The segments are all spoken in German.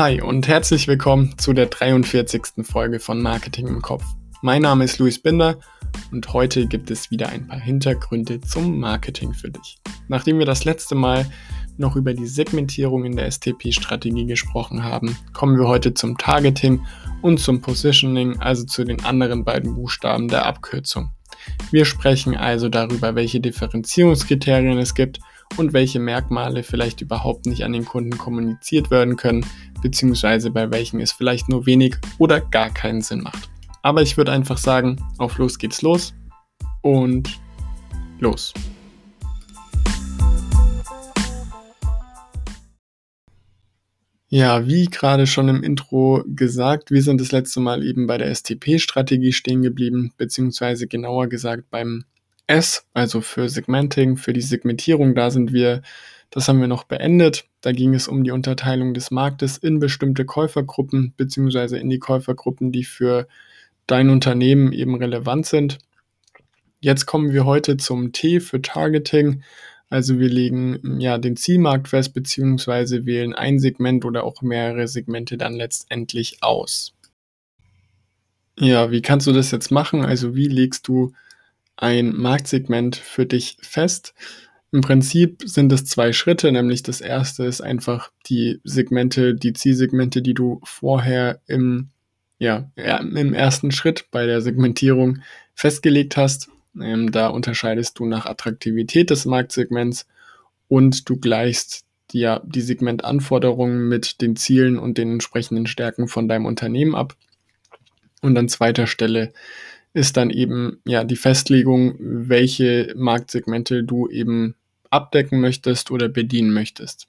Hi und herzlich willkommen zu der 43. Folge von Marketing im Kopf. Mein Name ist Luis Binder und heute gibt es wieder ein paar Hintergründe zum Marketing für dich. Nachdem wir das letzte Mal noch über die Segmentierung in der STP-Strategie gesprochen haben, kommen wir heute zum Targeting und zum Positioning, also zu den anderen beiden Buchstaben der Abkürzung. Wir sprechen also darüber, welche Differenzierungskriterien es gibt und welche Merkmale vielleicht überhaupt nicht an den Kunden kommuniziert werden können, beziehungsweise bei welchen es vielleicht nur wenig oder gar keinen Sinn macht. Aber ich würde einfach sagen, auf los geht's los und los. Ja, wie gerade schon im Intro gesagt, wir sind das letzte Mal eben bei der STP-Strategie stehen geblieben, beziehungsweise genauer gesagt beim S, also für Segmenting, für die Segmentierung. Da sind wir, das haben wir noch beendet. Da ging es um die Unterteilung des Marktes in bestimmte Käufergruppen, beziehungsweise in die Käufergruppen, die für dein Unternehmen eben relevant sind. Jetzt kommen wir heute zum T für Targeting. Also wir legen ja den Zielmarkt fest, beziehungsweise wählen ein Segment oder auch mehrere Segmente dann letztendlich aus. Ja, wie kannst du das jetzt machen? Also wie legst du ein Marktsegment für dich fest? Im Prinzip sind es zwei Schritte, nämlich das erste ist einfach die Segmente, die Zielsegmente, die du vorher im, ja, im ersten Schritt bei der Segmentierung festgelegt hast. Ähm, da unterscheidest du nach Attraktivität des Marktsegments und du gleichst die, ja, die Segmentanforderungen mit den Zielen und den entsprechenden Stärken von deinem Unternehmen ab. Und an zweiter Stelle ist dann eben ja die Festlegung, welche Marktsegmente du eben abdecken möchtest oder bedienen möchtest.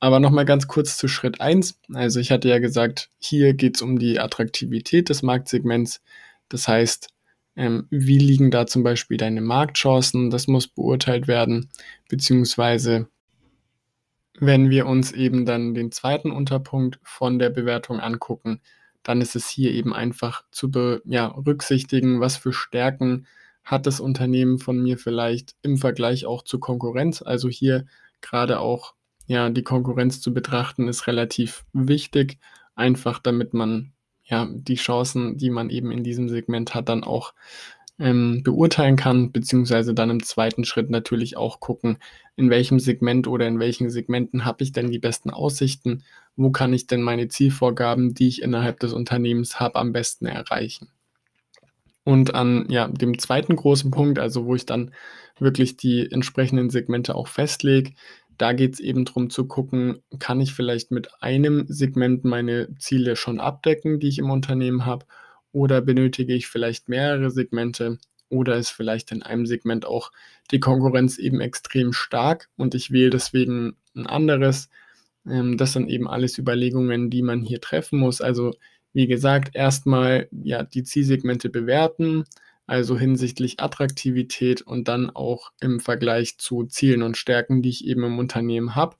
Aber nochmal ganz kurz zu Schritt eins. Also ich hatte ja gesagt, hier geht es um die Attraktivität des Marktsegments. Das heißt, ähm, wie liegen da zum Beispiel deine Marktchancen? Das muss beurteilt werden. Beziehungsweise, wenn wir uns eben dann den zweiten Unterpunkt von der Bewertung angucken, dann ist es hier eben einfach zu berücksichtigen, ja, was für Stärken hat das Unternehmen von mir vielleicht im Vergleich auch zur Konkurrenz. Also hier gerade auch ja die Konkurrenz zu betrachten ist relativ wichtig, einfach damit man ja, die Chancen, die man eben in diesem Segment hat, dann auch ähm, beurteilen kann, beziehungsweise dann im zweiten Schritt natürlich auch gucken, in welchem Segment oder in welchen Segmenten habe ich denn die besten Aussichten, wo kann ich denn meine Zielvorgaben, die ich innerhalb des Unternehmens habe, am besten erreichen. Und an ja, dem zweiten großen Punkt, also wo ich dann wirklich die entsprechenden Segmente auch festlege, da geht es eben darum zu gucken, kann ich vielleicht mit einem Segment meine Ziele schon abdecken, die ich im Unternehmen habe, oder benötige ich vielleicht mehrere Segmente oder ist vielleicht in einem Segment auch die Konkurrenz eben extrem stark und ich wähle deswegen ein anderes. Ähm, das sind eben alles Überlegungen, die man hier treffen muss. Also wie gesagt, erstmal ja die Zielsegmente bewerten, also hinsichtlich Attraktivität und dann auch im Vergleich zu Zielen und Stärken, die ich eben im Unternehmen habe.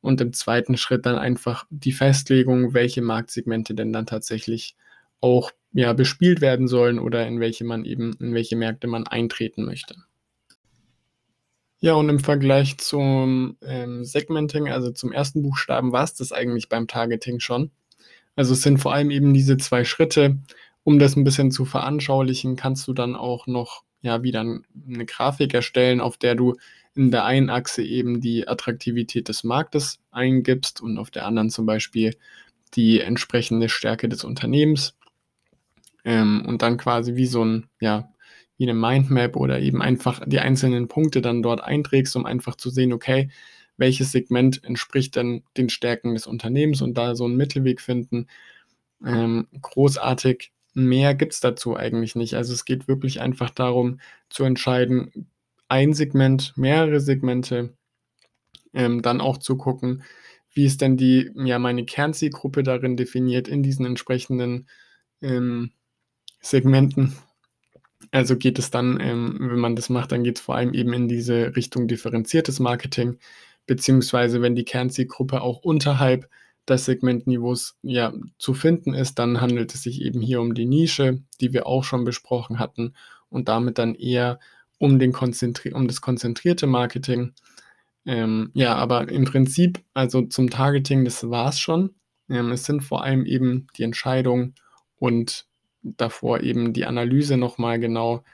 Und im zweiten Schritt dann einfach die Festlegung, welche Marktsegmente denn dann tatsächlich auch ja, bespielt werden sollen oder in welche man eben, in welche Märkte man eintreten möchte. Ja, und im Vergleich zum ähm, Segmenting, also zum ersten Buchstaben, war es das eigentlich beim Targeting schon. Also es sind vor allem eben diese zwei Schritte, um das ein bisschen zu veranschaulichen, kannst du dann auch noch ja wieder eine Grafik erstellen, auf der du in der einen Achse eben die Attraktivität des Marktes eingibst und auf der anderen zum Beispiel die entsprechende Stärke des Unternehmens ähm, und dann quasi wie so ein, ja, wie eine Mindmap oder eben einfach die einzelnen Punkte dann dort einträgst, um einfach zu sehen, okay, welches Segment entspricht denn den Stärken des Unternehmens und da so einen Mittelweg finden. Ähm, großartig mehr gibt es dazu eigentlich nicht. Also es geht wirklich einfach darum zu entscheiden, ein Segment, mehrere Segmente, ähm, dann auch zu gucken, wie ist denn die, ja, meine Kernzielgruppe darin definiert in diesen entsprechenden ähm, Segmenten. Also geht es dann, ähm, wenn man das macht, dann geht es vor allem eben in diese Richtung differenziertes Marketing, beziehungsweise wenn die Kernzielgruppe auch unterhalb des Segmentniveaus ja zu finden ist, dann handelt es sich eben hier um die Nische, die wir auch schon besprochen hatten und damit dann eher um, den Konzentri um das konzentrierte Marketing. Ähm, ja, aber im Prinzip, also zum Targeting, das war es schon. Ähm, es sind vor allem eben die Entscheidung und davor eben die Analyse nochmal genau.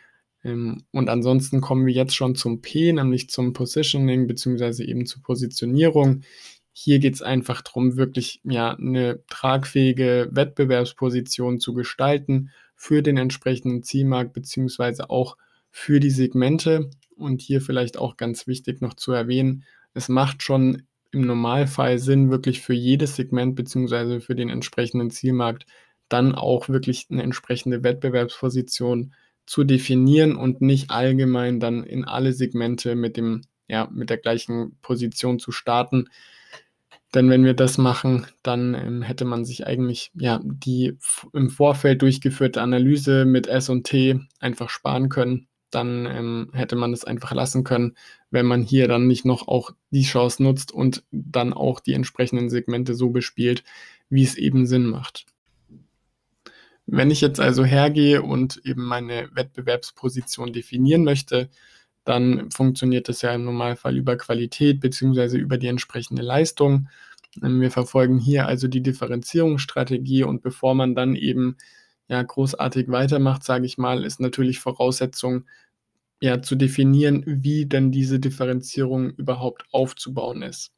Ähm, und ansonsten kommen wir jetzt schon zum P, nämlich zum Positioning beziehungsweise eben zur Positionierung. Hier geht es einfach darum, wirklich ja, eine tragfähige Wettbewerbsposition zu gestalten für den entsprechenden Zielmarkt beziehungsweise auch für die Segmente. Und hier vielleicht auch ganz wichtig noch zu erwähnen, es macht schon im Normalfall Sinn, wirklich für jedes Segment beziehungsweise für den entsprechenden Zielmarkt dann auch wirklich eine entsprechende Wettbewerbsposition zu definieren und nicht allgemein dann in alle Segmente mit dem, ja, mit der gleichen Position zu starten. Denn wenn wir das machen, dann ähm, hätte man sich eigentlich ja die im Vorfeld durchgeführte Analyse mit S und T einfach sparen können. Dann ähm, hätte man es einfach lassen können, wenn man hier dann nicht noch auch die Chance nutzt und dann auch die entsprechenden Segmente so bespielt, wie es eben Sinn macht. Wenn ich jetzt also hergehe und eben meine Wettbewerbsposition definieren möchte, dann funktioniert das ja im Normalfall über Qualität bzw. über die entsprechende Leistung. Ähm, wir verfolgen hier also die Differenzierungsstrategie und bevor man dann eben ja großartig weitermacht, sage ich mal, ist natürlich Voraussetzung, ja zu definieren, wie denn diese Differenzierung überhaupt aufzubauen ist.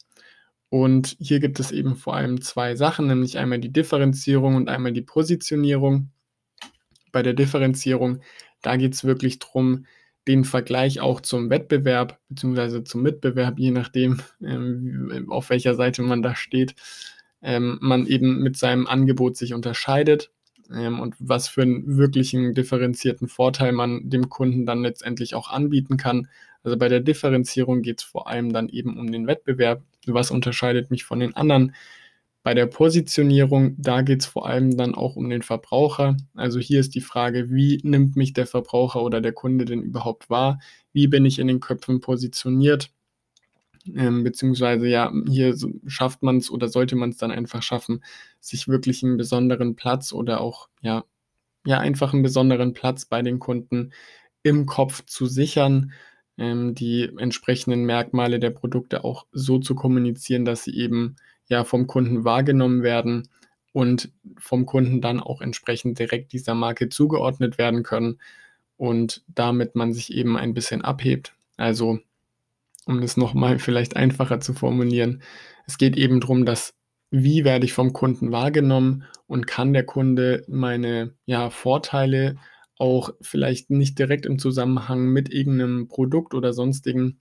Und hier gibt es eben vor allem zwei Sachen, nämlich einmal die Differenzierung und einmal die Positionierung. Bei der Differenzierung, da geht es wirklich darum, den Vergleich auch zum Wettbewerb bzw. zum Mitbewerb, je nachdem, ähm, auf welcher Seite man da steht, ähm, man eben mit seinem Angebot sich unterscheidet ähm, und was für einen wirklichen differenzierten Vorteil man dem Kunden dann letztendlich auch anbieten kann. Also bei der Differenzierung geht es vor allem dann eben um den Wettbewerb. Was unterscheidet mich von den anderen? Bei der Positionierung, da geht es vor allem dann auch um den Verbraucher. Also hier ist die Frage, wie nimmt mich der Verbraucher oder der Kunde denn überhaupt wahr? Wie bin ich in den Köpfen positioniert? Ähm, beziehungsweise ja, hier schafft man es oder sollte man es dann einfach schaffen, sich wirklich einen besonderen Platz oder auch ja, ja einfach einen besonderen Platz bei den Kunden im Kopf zu sichern, ähm, die entsprechenden Merkmale der Produkte auch so zu kommunizieren, dass sie eben ja vom Kunden wahrgenommen werden und vom Kunden dann auch entsprechend direkt dieser Marke zugeordnet werden können und damit man sich eben ein bisschen abhebt. Also um das nochmal vielleicht einfacher zu formulieren, es geht eben darum, dass wie werde ich vom Kunden wahrgenommen und kann der Kunde meine ja, Vorteile auch vielleicht nicht direkt im Zusammenhang mit irgendeinem Produkt oder sonstigen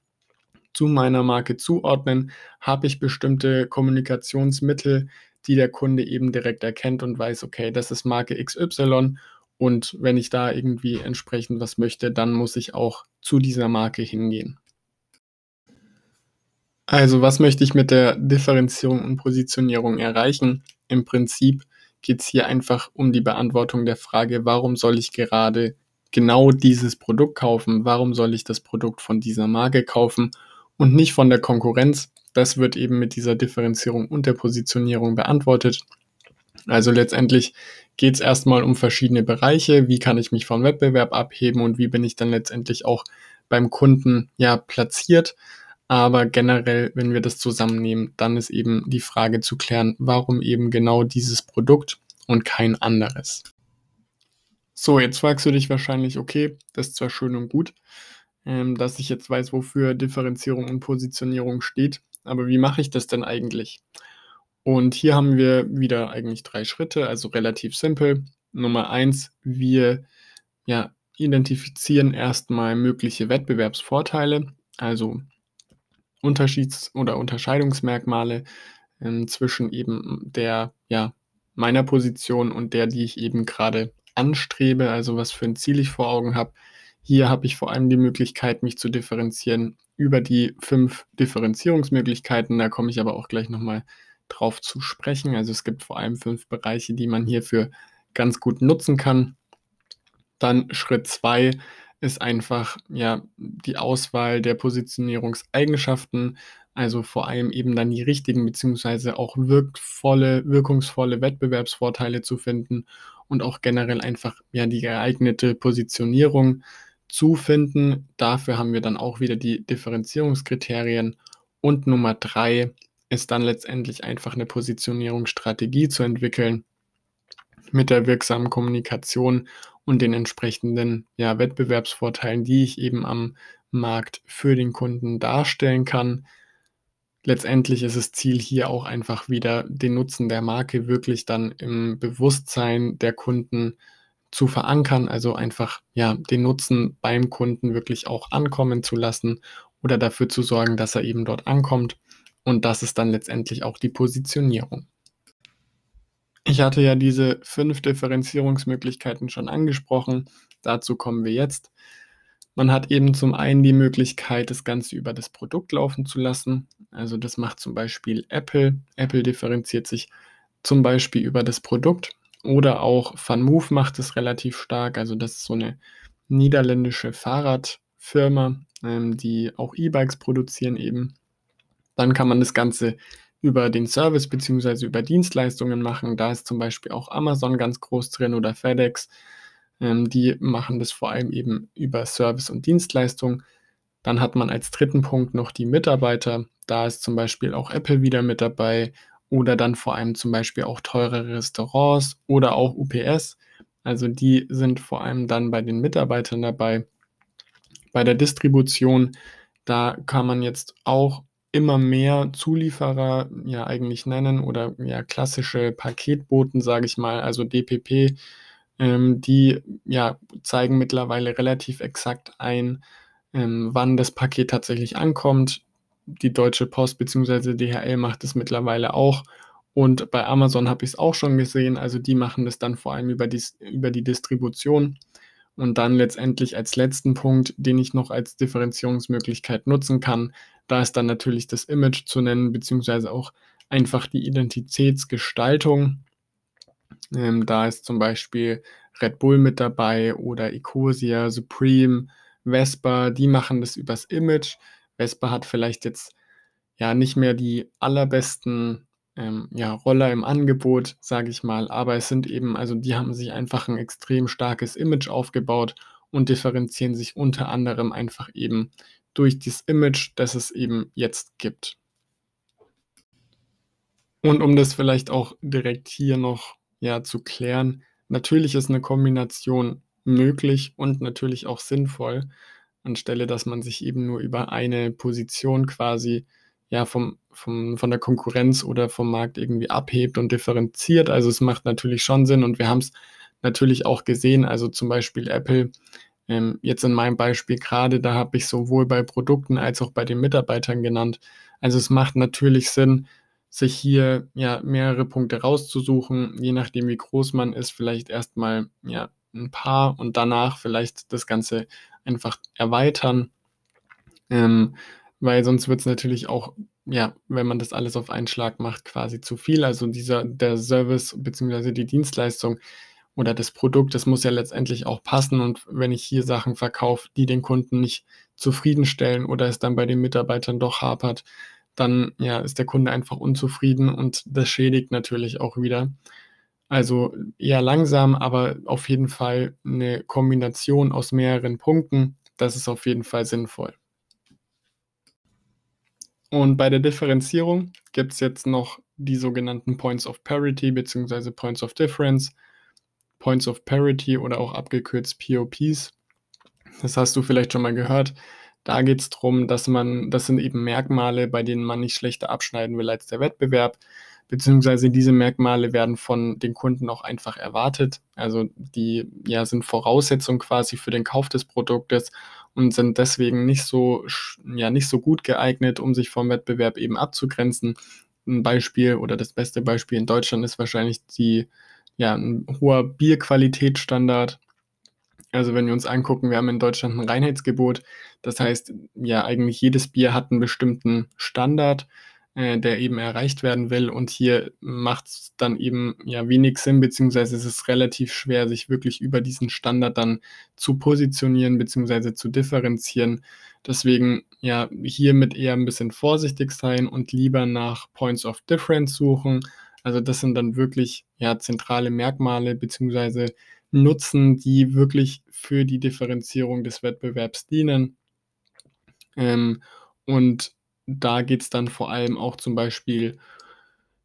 zu meiner Marke zuordnen, habe ich bestimmte Kommunikationsmittel, die der Kunde eben direkt erkennt und weiß, okay, das ist Marke XY und wenn ich da irgendwie entsprechend was möchte, dann muss ich auch zu dieser Marke hingehen. Also was möchte ich mit der Differenzierung und Positionierung erreichen? Im Prinzip geht es hier einfach um die Beantwortung der Frage, warum soll ich gerade genau dieses Produkt kaufen? Warum soll ich das Produkt von dieser Marke kaufen? und nicht von der Konkurrenz. Das wird eben mit dieser Differenzierung und der Positionierung beantwortet. Also letztendlich geht es erstmal um verschiedene Bereiche. Wie kann ich mich vom Wettbewerb abheben und wie bin ich dann letztendlich auch beim Kunden ja platziert. Aber generell, wenn wir das zusammennehmen, dann ist eben die Frage zu klären, warum eben genau dieses Produkt und kein anderes. So, jetzt fragst du dich wahrscheinlich, okay, das ist zwar schön und gut, ähm, dass ich jetzt weiß, wofür Differenzierung und Positionierung steht. Aber wie mache ich das denn eigentlich? Und hier haben wir wieder eigentlich drei Schritte, also relativ simpel. Nummer eins, wir ja, identifizieren erstmal mögliche Wettbewerbsvorteile, also Unterschieds- oder Unterscheidungsmerkmale ähm, zwischen eben der, ja, meiner Position und der, die ich eben gerade anstrebe, also was für ein Ziel ich vor Augen habe. Hier habe ich vor allem die Möglichkeit, mich zu differenzieren über die fünf Differenzierungsmöglichkeiten. Da komme ich aber auch gleich nochmal drauf zu sprechen. Also es gibt vor allem fünf Bereiche, die man hierfür ganz gut nutzen kann. Dann Schritt zwei ist einfach ja die Auswahl der Positionierungseigenschaften, also vor allem eben dann die richtigen beziehungsweise auch wirkvolle, wirkungsvolle Wettbewerbsvorteile zu finden und auch generell einfach ja die geeignete Positionierung zu finden. Dafür haben wir dann auch wieder die Differenzierungskriterien. Und Nummer drei ist dann letztendlich einfach eine Positionierungsstrategie zu entwickeln mit der wirksamen Kommunikation und den entsprechenden ja, Wettbewerbsvorteilen, die ich eben am Markt für den Kunden darstellen kann. Letztendlich ist das Ziel hier auch einfach wieder den Nutzen der Marke wirklich dann im Bewusstsein der Kunden zu verankern, also einfach ja den Nutzen beim Kunden wirklich auch ankommen zu lassen oder dafür zu sorgen, dass er eben dort ankommt. Und das ist dann letztendlich auch die Positionierung. Ich hatte ja diese fünf Differenzierungsmöglichkeiten schon angesprochen. Dazu kommen wir jetzt. Man hat eben zum einen die Möglichkeit, das Ganze über das Produkt laufen zu lassen. Also das macht zum Beispiel Apple. Apple differenziert sich zum Beispiel über das Produkt. Oder auch VanMoof macht es relativ stark. Also das ist so eine niederländische Fahrradfirma, ähm, die auch E-Bikes produzieren eben. Dann kann man das Ganze über den Service bzw. über Dienstleistungen machen. Da ist zum Beispiel auch Amazon ganz groß drin oder FedEx. Ähm, die machen das vor allem eben über Service und Dienstleistung. Dann hat man als dritten Punkt noch die Mitarbeiter. Da ist zum Beispiel auch Apple wieder mit dabei oder dann vor allem zum Beispiel auch teure Restaurants oder auch UPS. Also die sind vor allem dann bei den Mitarbeitern dabei. Bei der Distribution, da kann man jetzt auch immer mehr Zulieferer ja eigentlich nennen oder ja klassische Paketboten, sage ich mal, also DPP, ähm, die ja zeigen mittlerweile relativ exakt ein, ähm, wann das Paket tatsächlich ankommt. Die Deutsche Post bzw. DHL macht es mittlerweile auch. Und bei Amazon habe ich es auch schon gesehen. Also die machen das dann vor allem über die, über die Distribution. Und dann letztendlich als letzten Punkt, den ich noch als Differenzierungsmöglichkeit nutzen kann, da ist dann natürlich das Image zu nennen, beziehungsweise auch einfach die Identitätsgestaltung. Ähm, da ist zum Beispiel Red Bull mit dabei oder Ecosia, Supreme, Vespa, die machen das übers Image. Vespa hat vielleicht jetzt ja nicht mehr die allerbesten ähm, ja, Roller im Angebot, sage ich mal. Aber es sind eben, also die haben sich einfach ein extrem starkes Image aufgebaut und differenzieren sich unter anderem einfach eben durch das Image, das es eben jetzt gibt. Und um das vielleicht auch direkt hier noch ja, zu klären, natürlich ist eine Kombination möglich und natürlich auch sinnvoll, anstelle dass man sich eben nur über eine Position quasi ja, vom, vom, von der Konkurrenz oder vom Markt irgendwie abhebt und differenziert. Also es macht natürlich schon Sinn und wir haben es natürlich auch gesehen. Also zum Beispiel Apple, ähm, jetzt in meinem Beispiel gerade, da habe ich sowohl bei Produkten als auch bei den Mitarbeitern genannt. Also es macht natürlich Sinn, sich hier ja mehrere Punkte rauszusuchen, je nachdem wie groß man ist, vielleicht erstmal ja ein paar und danach vielleicht das Ganze einfach erweitern. Ähm, weil sonst wird es natürlich auch, ja, wenn man das alles auf einen Schlag macht, quasi zu viel. Also dieser, der Service bzw. die Dienstleistung oder das Produkt, das muss ja letztendlich auch passen. Und wenn ich hier Sachen verkaufe, die den Kunden nicht zufriedenstellen oder es dann bei den Mitarbeitern doch hapert, dann ja, ist der Kunde einfach unzufrieden und das schädigt natürlich auch wieder. Also eher langsam, aber auf jeden Fall eine Kombination aus mehreren Punkten. Das ist auf jeden Fall sinnvoll. Und bei der Differenzierung gibt es jetzt noch die sogenannten Points of Parity bzw. Points of Difference, Points of Parity oder auch abgekürzt POPs. Das hast du vielleicht schon mal gehört. Da geht es darum, dass man, das sind eben Merkmale, bei denen man nicht schlechter abschneiden will als der Wettbewerb, beziehungsweise diese Merkmale werden von den Kunden auch einfach erwartet. Also die ja, sind Voraussetzung quasi für den Kauf des Produktes und sind deswegen nicht so, ja, nicht so gut geeignet, um sich vom Wettbewerb eben abzugrenzen. Ein Beispiel oder das beste Beispiel in Deutschland ist wahrscheinlich die, ja, ein hoher Bierqualitätsstandard. Also wenn wir uns angucken, wir haben in Deutschland ein Reinheitsgebot. Das heißt, ja, eigentlich jedes Bier hat einen bestimmten Standard äh, der eben erreicht werden will. Und hier macht es dann eben ja wenig Sinn, beziehungsweise es ist relativ schwer, sich wirklich über diesen Standard dann zu positionieren, beziehungsweise zu differenzieren. Deswegen ja hiermit eher ein bisschen vorsichtig sein und lieber nach Points of Difference suchen. Also das sind dann wirklich ja zentrale Merkmale beziehungsweise Nutzen, die wirklich für die Differenzierung des Wettbewerbs dienen. Ähm, und da geht es dann vor allem auch zum Beispiel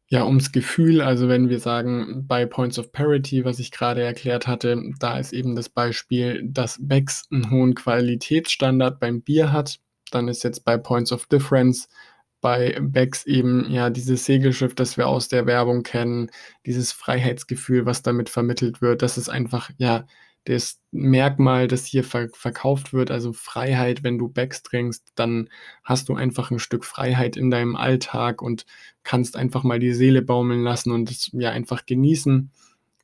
ja ums Gefühl. Also wenn wir sagen, bei Points of Parity, was ich gerade erklärt hatte, da ist eben das Beispiel, dass Becks einen hohen Qualitätsstandard beim Bier hat. Dann ist jetzt bei Points of Difference bei Becks eben ja dieses Segelschiff, das wir aus der Werbung kennen, dieses Freiheitsgefühl, was damit vermittelt wird. Das ist einfach ja das Merkmal, das hier ver verkauft wird, also Freiheit, wenn du Becks trinkst, dann hast du einfach ein Stück Freiheit in deinem Alltag und kannst einfach mal die Seele baumeln lassen und es ja einfach genießen.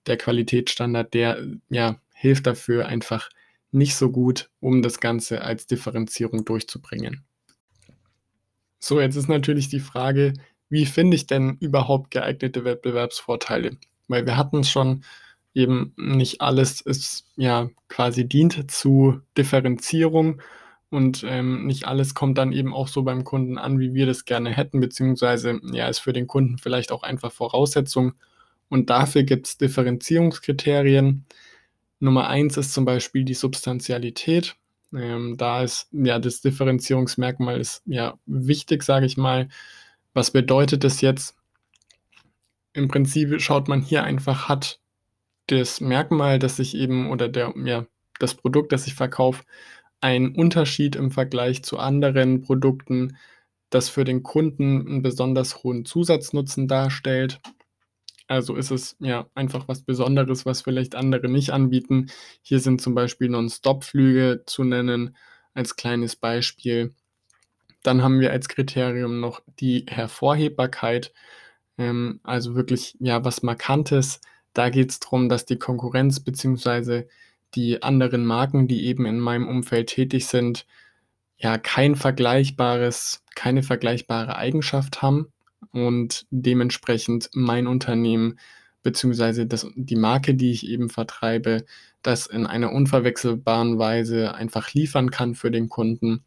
Der Qualitätsstandard, der ja hilft dafür einfach nicht so gut, um das Ganze als Differenzierung durchzubringen. So, jetzt ist natürlich die Frage, wie finde ich denn überhaupt geeignete Wettbewerbsvorteile? Weil wir hatten es schon, eben nicht alles ist ja quasi dient zu Differenzierung und ähm, nicht alles kommt dann eben auch so beim Kunden an, wie wir das gerne hätten, beziehungsweise ja, ist für den Kunden vielleicht auch einfach Voraussetzung. Und dafür gibt es Differenzierungskriterien. Nummer eins ist zum Beispiel die Substantialität. Ähm, da ist ja das Differenzierungsmerkmal ist ja wichtig, sage ich mal. Was bedeutet das jetzt? Im Prinzip schaut man hier einfach, hat das Merkmal, das ich eben oder der, ja, das Produkt, das ich verkaufe, einen Unterschied im Vergleich zu anderen Produkten, das für den Kunden einen besonders hohen Zusatznutzen darstellt. Also ist es ja einfach was Besonderes, was vielleicht andere nicht anbieten. Hier sind zum Beispiel Non-Stop-Flüge zu nennen als kleines Beispiel. Dann haben wir als Kriterium noch die Hervorhebbarkeit, ähm, also wirklich ja was Markantes, da geht es darum, dass die Konkurrenz bzw. die anderen Marken, die eben in meinem Umfeld tätig sind, ja kein vergleichbares, keine vergleichbare Eigenschaft haben und dementsprechend mein Unternehmen bzw. die Marke, die ich eben vertreibe, das in einer unverwechselbaren Weise einfach liefern kann für den Kunden.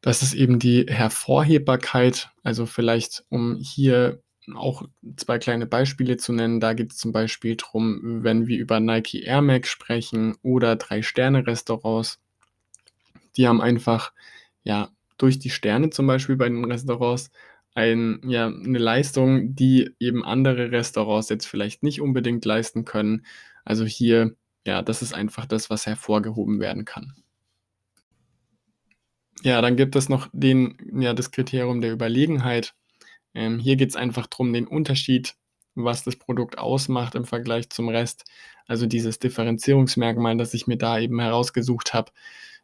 Das ist eben die Hervorhebbarkeit, also vielleicht um hier auch zwei kleine Beispiele zu nennen. Da geht es zum Beispiel darum, wenn wir über Nike Air Max sprechen oder Drei-Sterne-Restaurants. Die haben einfach, ja, durch die Sterne zum Beispiel bei den Restaurants ein, ja, eine Leistung, die eben andere Restaurants jetzt vielleicht nicht unbedingt leisten können. Also hier, ja, das ist einfach das, was hervorgehoben werden kann. Ja, dann gibt es noch den, ja, das Kriterium der Überlegenheit. Ähm, hier geht es einfach darum, den Unterschied, was das Produkt ausmacht im Vergleich zum Rest, also dieses Differenzierungsmerkmal, das ich mir da eben herausgesucht habe,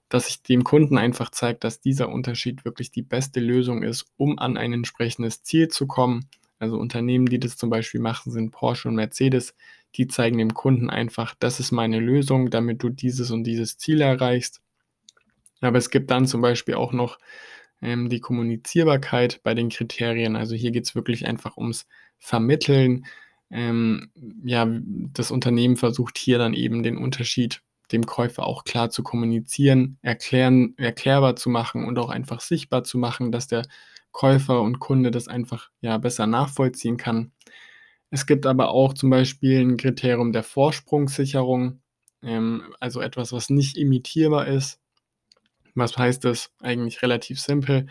dass ich dem Kunden einfach zeige, dass dieser Unterschied wirklich die beste Lösung ist, um an ein entsprechendes Ziel zu kommen. Also Unternehmen, die das zum Beispiel machen, sind Porsche und Mercedes. Die zeigen dem Kunden einfach, das ist meine Lösung, damit du dieses und dieses Ziel erreichst. Aber es gibt dann zum Beispiel auch noch ähm, die Kommunizierbarkeit bei den Kriterien. Also hier geht es wirklich einfach ums Vermitteln. Ähm, ja, das Unternehmen versucht hier dann eben den Unterschied dem Käufer auch klar zu kommunizieren, erklären, erklärbar zu machen und auch einfach sichtbar zu machen, dass der Käufer und Kunde das einfach ja besser nachvollziehen kann. Es gibt aber auch zum Beispiel ein Kriterium der Vorsprungssicherung, ähm, also etwas, was nicht imitierbar ist, was heißt das? Eigentlich relativ simpel.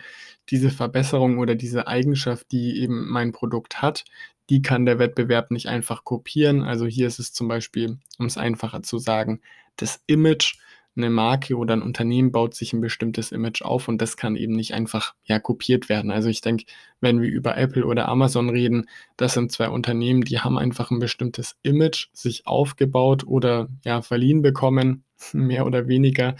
Diese Verbesserung oder diese Eigenschaft, die eben mein Produkt hat, die kann der Wettbewerb nicht einfach kopieren. Also hier ist es zum Beispiel, um es einfacher zu sagen, das Image, eine Marke oder ein Unternehmen baut sich ein bestimmtes Image auf und das kann eben nicht einfach ja, kopiert werden. Also ich denke, wenn wir über Apple oder Amazon reden, das sind zwei Unternehmen, die haben einfach ein bestimmtes Image sich aufgebaut oder ja verliehen bekommen, mehr oder weniger.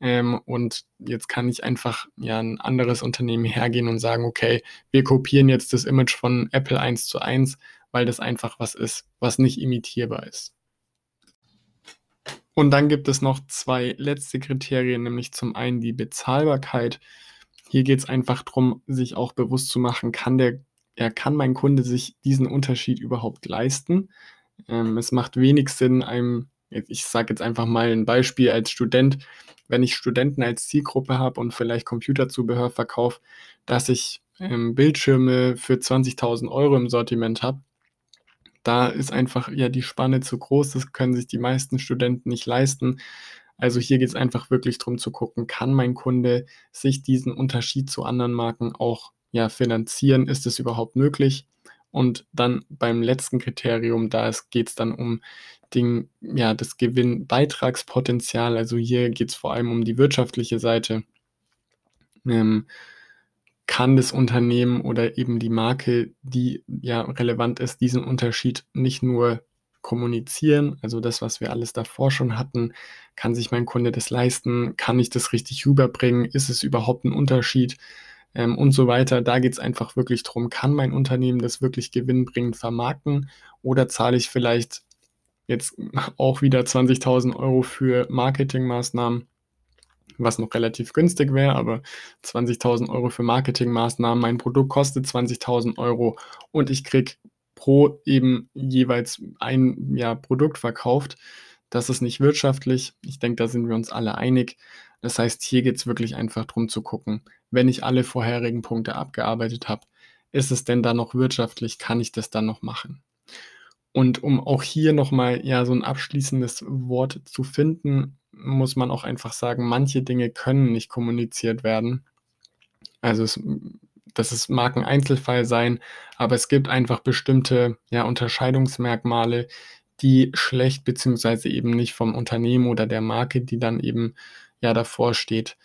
Ähm, und jetzt kann ich einfach ja ein anderes Unternehmen hergehen und sagen, okay, wir kopieren jetzt das Image von Apple eins zu eins, weil das einfach was ist, was nicht imitierbar ist. Und dann gibt es noch zwei letzte Kriterien, nämlich zum einen die Bezahlbarkeit. Hier geht es einfach darum, sich auch bewusst zu machen, kann der, ja, kann mein Kunde sich diesen Unterschied überhaupt leisten? Ähm, es macht wenig Sinn, einem, ich sage jetzt einfach mal ein Beispiel als Student, wenn ich Studenten als Zielgruppe habe und vielleicht Computerzubehör verkaufe, dass ich ähm, Bildschirme für 20.000 Euro im Sortiment habe. Da ist einfach ja die Spanne zu groß, das können sich die meisten Studenten nicht leisten. Also hier geht es einfach wirklich darum zu gucken, kann mein Kunde sich diesen Unterschied zu anderen Marken auch ja, finanzieren? Ist es überhaupt möglich? Und dann beim letzten Kriterium, da geht es dann um den, ja, das Gewinnbeitragspotenzial. Also hier geht es vor allem um die wirtschaftliche Seite. Ähm, kann das Unternehmen oder eben die Marke, die ja relevant ist, diesen Unterschied nicht nur kommunizieren, also das, was wir alles davor schon hatten, kann sich mein Kunde das leisten, kann ich das richtig rüberbringen, ist es überhaupt ein Unterschied ähm, und so weiter. Da geht es einfach wirklich darum, kann mein Unternehmen das wirklich gewinnbringend vermarkten oder zahle ich vielleicht jetzt auch wieder 20.000 Euro für Marketingmaßnahmen, was noch relativ günstig wäre, aber 20.000 Euro für Marketingmaßnahmen, mein Produkt kostet 20.000 Euro und ich kriege pro eben jeweils ein ja, Produkt verkauft. Das ist nicht wirtschaftlich. Ich denke, da sind wir uns alle einig. Das heißt, hier geht es wirklich einfach darum zu gucken, wenn ich alle vorherigen Punkte abgearbeitet habe, ist es denn dann noch wirtschaftlich? Kann ich das dann noch machen? Und um auch hier nochmal ja so ein abschließendes Wort zu finden, muss man auch einfach sagen, manche Dinge können nicht kommuniziert werden. Also es, das ist, mag ein Einzelfall sein, aber es gibt einfach bestimmte ja, Unterscheidungsmerkmale, die schlecht beziehungsweise eben nicht vom Unternehmen oder der Marke, die dann eben ja davor steht,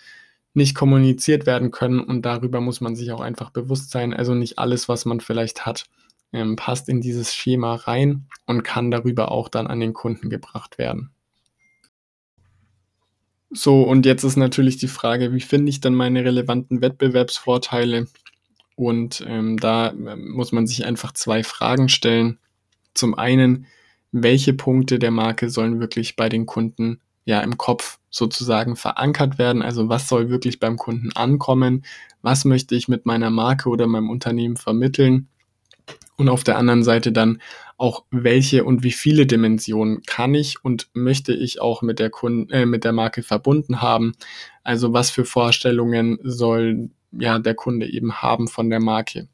nicht kommuniziert werden können und darüber muss man sich auch einfach bewusst sein. Also nicht alles, was man vielleicht hat, ähm, passt in dieses Schema rein und kann darüber auch dann an den Kunden gebracht werden. So, und jetzt ist natürlich die Frage, wie finde ich dann meine relevanten Wettbewerbsvorteile? Und ähm, da ähm, muss man sich einfach zwei Fragen stellen. Zum einen, welche Punkte der Marke sollen wirklich bei den Kunden ja im Kopf sozusagen verankert werden? Also was soll wirklich beim Kunden ankommen? Was möchte ich mit meiner Marke oder meinem Unternehmen vermitteln? Und auf der anderen Seite dann auch, welche und wie viele Dimensionen kann ich und möchte ich auch mit der, Kunden, äh, mit der Marke verbunden haben. Also was für Vorstellungen soll ja der Kunde eben haben von der Marke.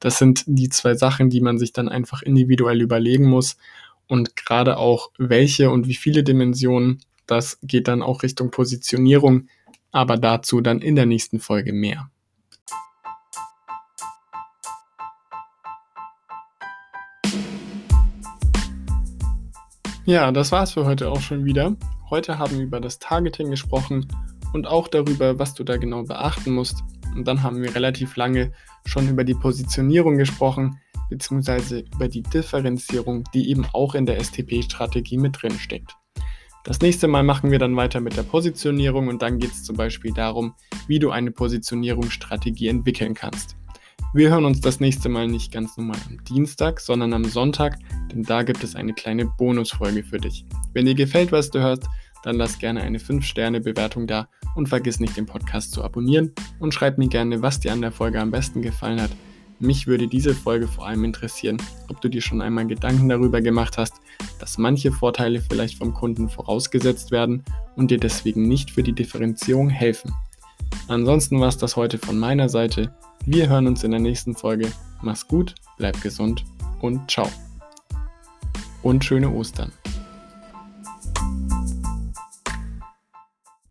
Das sind die zwei Sachen, die man sich dann einfach individuell überlegen muss. Und gerade auch welche und wie viele Dimensionen, das geht dann auch Richtung Positionierung, aber dazu dann in der nächsten Folge mehr. Ja, das war's für heute auch schon wieder. Heute haben wir über das Targeting gesprochen und auch darüber, was du da genau beachten musst. Und dann haben wir relativ lange schon über die Positionierung gesprochen, beziehungsweise über die Differenzierung, die eben auch in der STP-Strategie mit drin steckt. Das nächste Mal machen wir dann weiter mit der Positionierung und dann geht es zum Beispiel darum, wie du eine Positionierungsstrategie entwickeln kannst. Wir hören uns das nächste Mal nicht ganz normal am Dienstag, sondern am Sonntag, denn da gibt es eine kleine Bonusfolge für dich. Wenn dir gefällt, was du hörst, dann lass gerne eine 5-Sterne-Bewertung da und vergiss nicht, den Podcast zu abonnieren und schreib mir gerne, was dir an der Folge am besten gefallen hat. Mich würde diese Folge vor allem interessieren, ob du dir schon einmal Gedanken darüber gemacht hast, dass manche Vorteile vielleicht vom Kunden vorausgesetzt werden und dir deswegen nicht für die Differenzierung helfen. Ansonsten war es das heute von meiner Seite. Wir hören uns in der nächsten Folge. Mach's gut, bleib gesund und ciao. Und schöne Ostern.